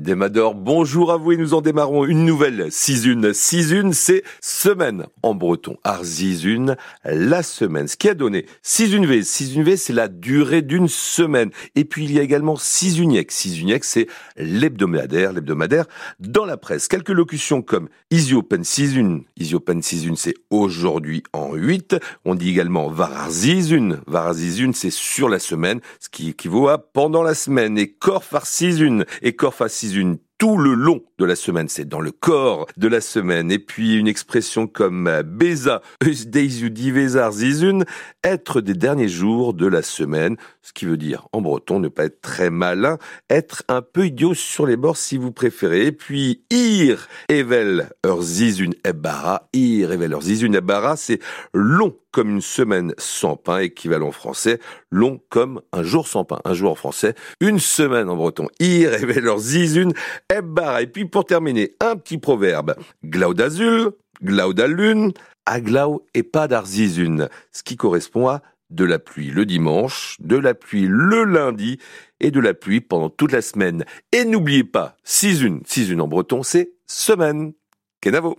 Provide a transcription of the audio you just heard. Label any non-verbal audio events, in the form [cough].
Demador, bonjour à vous et nous en démarrons une nouvelle Sizune. Sizune, c'est semaine en breton. Arzizune, la semaine. Ce qui a donné Sizune V. Sizune V, c'est la durée d'une semaine. Et puis il y a également Sizuniek. Sizuniek, c'est l'hebdomadaire, l'hebdomadaire dans la presse. Quelques locutions comme Isiopen Sizune. Isiopen Sizune, c'est aujourd'hui en 8. On dit également Vararzizune. Vararzizune, c'est sur la semaine, ce qui équivaut à pendant la semaine. Et Korfar Sizune. Et Une tout le long de la semaine, c'est dans le corps de la semaine. Et puis une expression comme euh, Beza, [laughs] Zizun, être des derniers jours de la semaine, ce qui veut dire en breton ne pas être très malin, être un peu idiot sur les bords si vous préférez. Et puis Ir, Evel, Zizun Ebara, Ir, Evel, Zizun Ebara, c'est long comme une semaine sans pain, équivalent français, long comme un jour sans pain. Un jour en français, une semaine en breton. Ir, Evel, Zizun et puis pour terminer, un petit proverbe. Glaudazul, glaudalune, aglau et pas d'arzizune. Ce qui correspond à de la pluie le dimanche, de la pluie le lundi et de la pluie pendant toute la semaine. Et n'oubliez pas, six une en breton, c'est semaine. Kenavo.